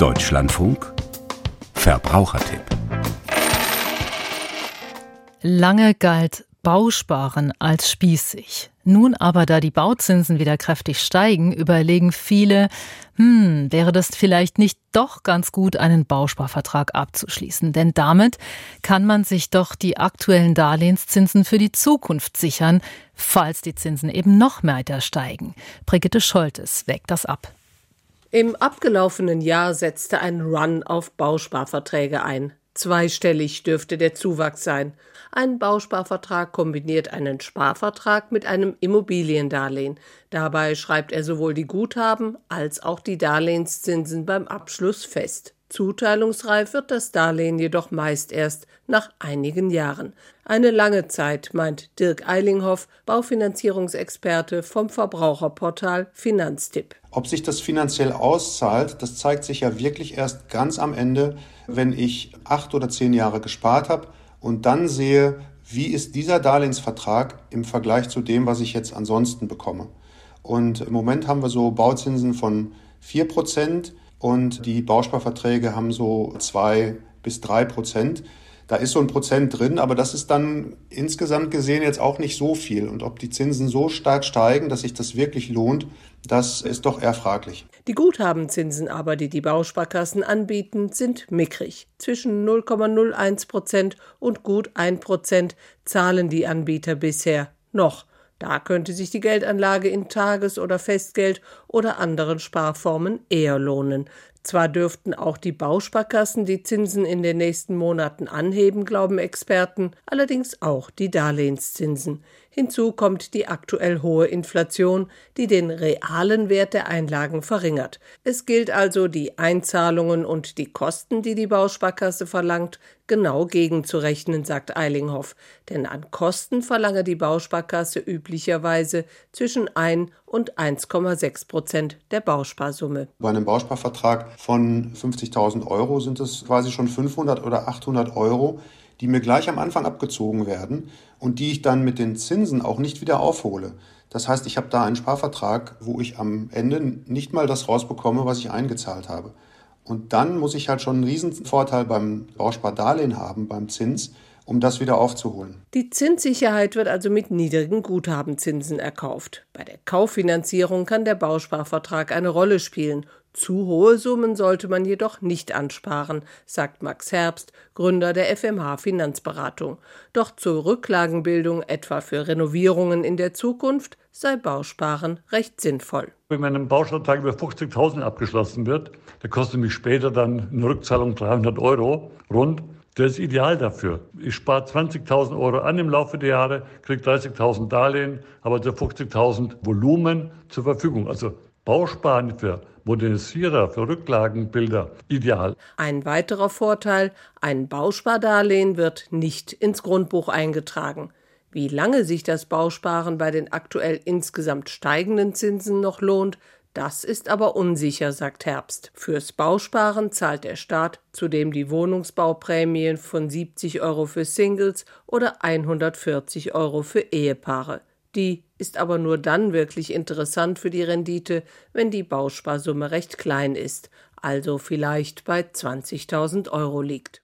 Deutschlandfunk Verbrauchertipp Lange galt Bausparen als spießig. Nun aber, da die Bauzinsen wieder kräftig steigen, überlegen viele, hm, wäre das vielleicht nicht doch ganz gut, einen Bausparvertrag abzuschließen? Denn damit kann man sich doch die aktuellen Darlehenszinsen für die Zukunft sichern, falls die Zinsen eben noch weiter steigen. Brigitte Scholtes wägt das ab. Im abgelaufenen Jahr setzte ein Run auf Bausparverträge ein. Zweistellig dürfte der Zuwachs sein. Ein Bausparvertrag kombiniert einen Sparvertrag mit einem Immobiliendarlehen. Dabei schreibt er sowohl die Guthaben als auch die Darlehenszinsen beim Abschluss fest. Zuteilungsreif wird das Darlehen jedoch meist erst nach einigen Jahren. Eine lange Zeit, meint Dirk Eilinghoff, Baufinanzierungsexperte vom Verbraucherportal Finanztipp. Ob sich das finanziell auszahlt, das zeigt sich ja wirklich erst ganz am Ende, wenn ich acht oder zehn Jahre gespart habe und dann sehe, wie ist dieser Darlehensvertrag im Vergleich zu dem, was ich jetzt ansonsten bekomme. Und im Moment haben wir so Bauzinsen von vier Prozent und die Bausparverträge haben so zwei bis drei Prozent. Da ist so ein Prozent drin, aber das ist dann insgesamt gesehen jetzt auch nicht so viel. Und ob die Zinsen so stark steigen, dass sich das wirklich lohnt, das ist doch eher fraglich. Die Guthabenzinsen aber, die die Bausparkassen anbieten, sind mickrig. Zwischen 0,01 Prozent und gut 1 Prozent zahlen die Anbieter bisher noch. Da könnte sich die Geldanlage in Tages- oder Festgeld oder anderen Sparformen eher lohnen. Zwar dürften auch die Bausparkassen die Zinsen in den nächsten Monaten anheben, glauben Experten, allerdings auch die Darlehenszinsen. Hinzu kommt die aktuell hohe Inflation, die den realen Wert der Einlagen verringert. Es gilt also, die Einzahlungen und die Kosten, die die Bausparkasse verlangt, genau gegenzurechnen, sagt Eilinghoff. Denn an Kosten verlange die Bausparkasse üblicherweise zwischen 1 und 1,6 Prozent der Bausparsumme. Bei einem Bausparvertrag von 50.000 Euro sind es quasi schon 500 oder 800 Euro, die mir gleich am Anfang abgezogen werden und die ich dann mit den Zinsen auch nicht wieder aufhole. Das heißt, ich habe da einen Sparvertrag, wo ich am Ende nicht mal das rausbekomme, was ich eingezahlt habe. Und dann muss ich halt schon einen riesen Vorteil beim Bauspardarlehen haben, beim Zins, um das wieder aufzuholen. Die Zinssicherheit wird also mit niedrigen Guthabenzinsen erkauft. Bei der Kauffinanzierung kann der Bausparvertrag eine Rolle spielen zu hohe Summen sollte man jedoch nicht ansparen, sagt Max Herbst, Gründer der FMH Finanzberatung. Doch zur Rücklagenbildung, etwa für Renovierungen in der Zukunft, sei Bausparen recht sinnvoll. Wenn mein Bausparvertrag über 50.000 abgeschlossen wird, der kostet mich später dann eine Rückzahlung 300 Euro rund. Das ist ideal dafür. Ich spare 20.000 Euro an im Laufe der Jahre, kriege 30.000 Darlehen, aber also 50.000 Volumen zur Verfügung. Also Bausparen für Modernisierer, für Rücklagenbilder ideal. Ein weiterer Vorteil, ein Bauspardarlehen wird nicht ins Grundbuch eingetragen. Wie lange sich das Bausparen bei den aktuell insgesamt steigenden Zinsen noch lohnt, das ist aber unsicher, sagt Herbst. Fürs Bausparen zahlt der Staat zudem die Wohnungsbauprämien von 70 Euro für Singles oder 140 Euro für Ehepaare. Die ist aber nur dann wirklich interessant für die Rendite, wenn die Bausparsumme recht klein ist, also vielleicht bei 20.000 Euro liegt.